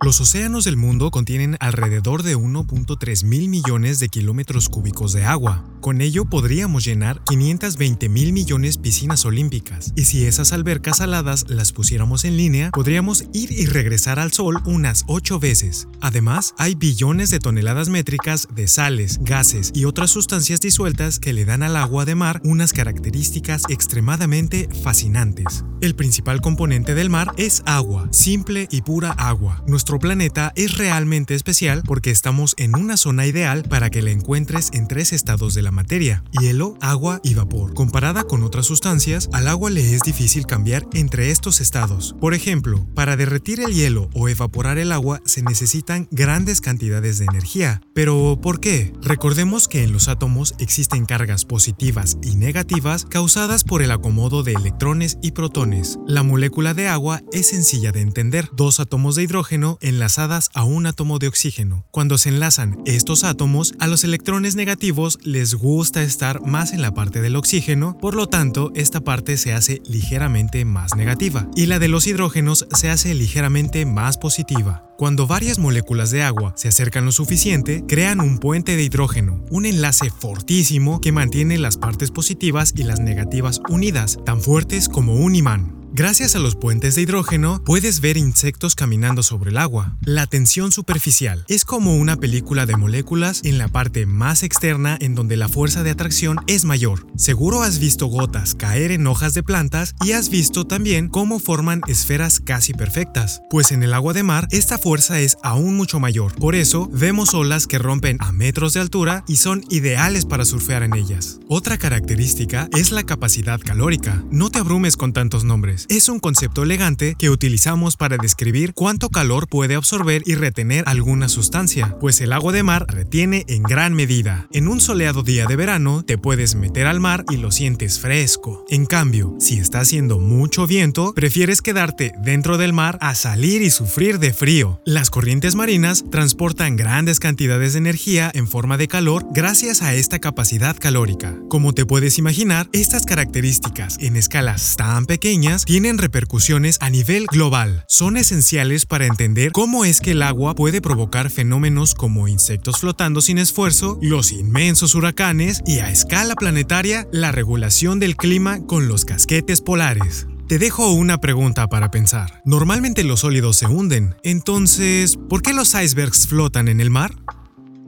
Los océanos del mundo contienen alrededor de 1.3 mil millones de kilómetros cúbicos de agua. Con ello podríamos llenar 520 mil millones piscinas olímpicas. Y si esas albercas saladas las pusiéramos en línea, podríamos ir y regresar al Sol unas 8 veces. Además, hay billones de toneladas métricas de sales, gases y otras sustancias disueltas que le dan al agua de mar unas características extremadamente fascinantes. El principal componente del mar es agua, simple y pura agua. Nuestro planeta es realmente especial porque estamos en una zona ideal para que la encuentres en tres estados de la materia, hielo, agua y vapor. Comparada con otras sustancias, al agua le es difícil cambiar entre estos estados. Por ejemplo, para derretir el hielo o evaporar el agua se necesitan grandes cantidades de energía. Pero, ¿por qué? Recordemos que en los átomos existen cargas positivas y negativas causadas por el acomodo de electrones y protones. La molécula de agua es sencilla de entender. Dos átomos de hidrógeno enlazadas a un átomo de oxígeno. Cuando se enlazan estos átomos, a los electrones negativos les gusta estar más en la parte del oxígeno, por lo tanto, esta parte se hace ligeramente más negativa, y la de los hidrógenos se hace ligeramente más positiva. Cuando varias moléculas de agua se acercan lo suficiente, crean un puente de hidrógeno, un enlace fortísimo que mantiene las partes positivas y las negativas unidas, tan fuertes como un imán. Gracias a los puentes de hidrógeno puedes ver insectos caminando sobre el agua. La tensión superficial es como una película de moléculas en la parte más externa en donde la fuerza de atracción es mayor. Seguro has visto gotas caer en hojas de plantas y has visto también cómo forman esferas casi perfectas. Pues en el agua de mar esta fuerza es aún mucho mayor. Por eso vemos olas que rompen a metros de altura y son ideales para surfear en ellas. Otra característica es la capacidad calórica. No te abrumes con tantos nombres es un concepto elegante que utilizamos para describir cuánto calor puede absorber y retener alguna sustancia, pues el agua de mar retiene en gran medida. En un soleado día de verano te puedes meter al mar y lo sientes fresco. En cambio, si está haciendo mucho viento, prefieres quedarte dentro del mar a salir y sufrir de frío. Las corrientes marinas transportan grandes cantidades de energía en forma de calor gracias a esta capacidad calórica. Como te puedes imaginar, estas características en escalas tan pequeñas tienen repercusiones a nivel global. Son esenciales para entender cómo es que el agua puede provocar fenómenos como insectos flotando sin esfuerzo, los inmensos huracanes y a escala planetaria la regulación del clima con los casquetes polares. Te dejo una pregunta para pensar. Normalmente los sólidos se hunden, entonces, ¿por qué los icebergs flotan en el mar?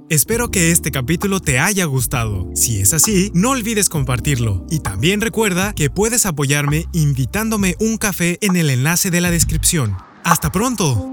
Espero que este capítulo te haya gustado. Si es así, no olvides compartirlo. Y también recuerda que puedes apoyarme invitándome un café en el enlace de la descripción. ¡Hasta pronto!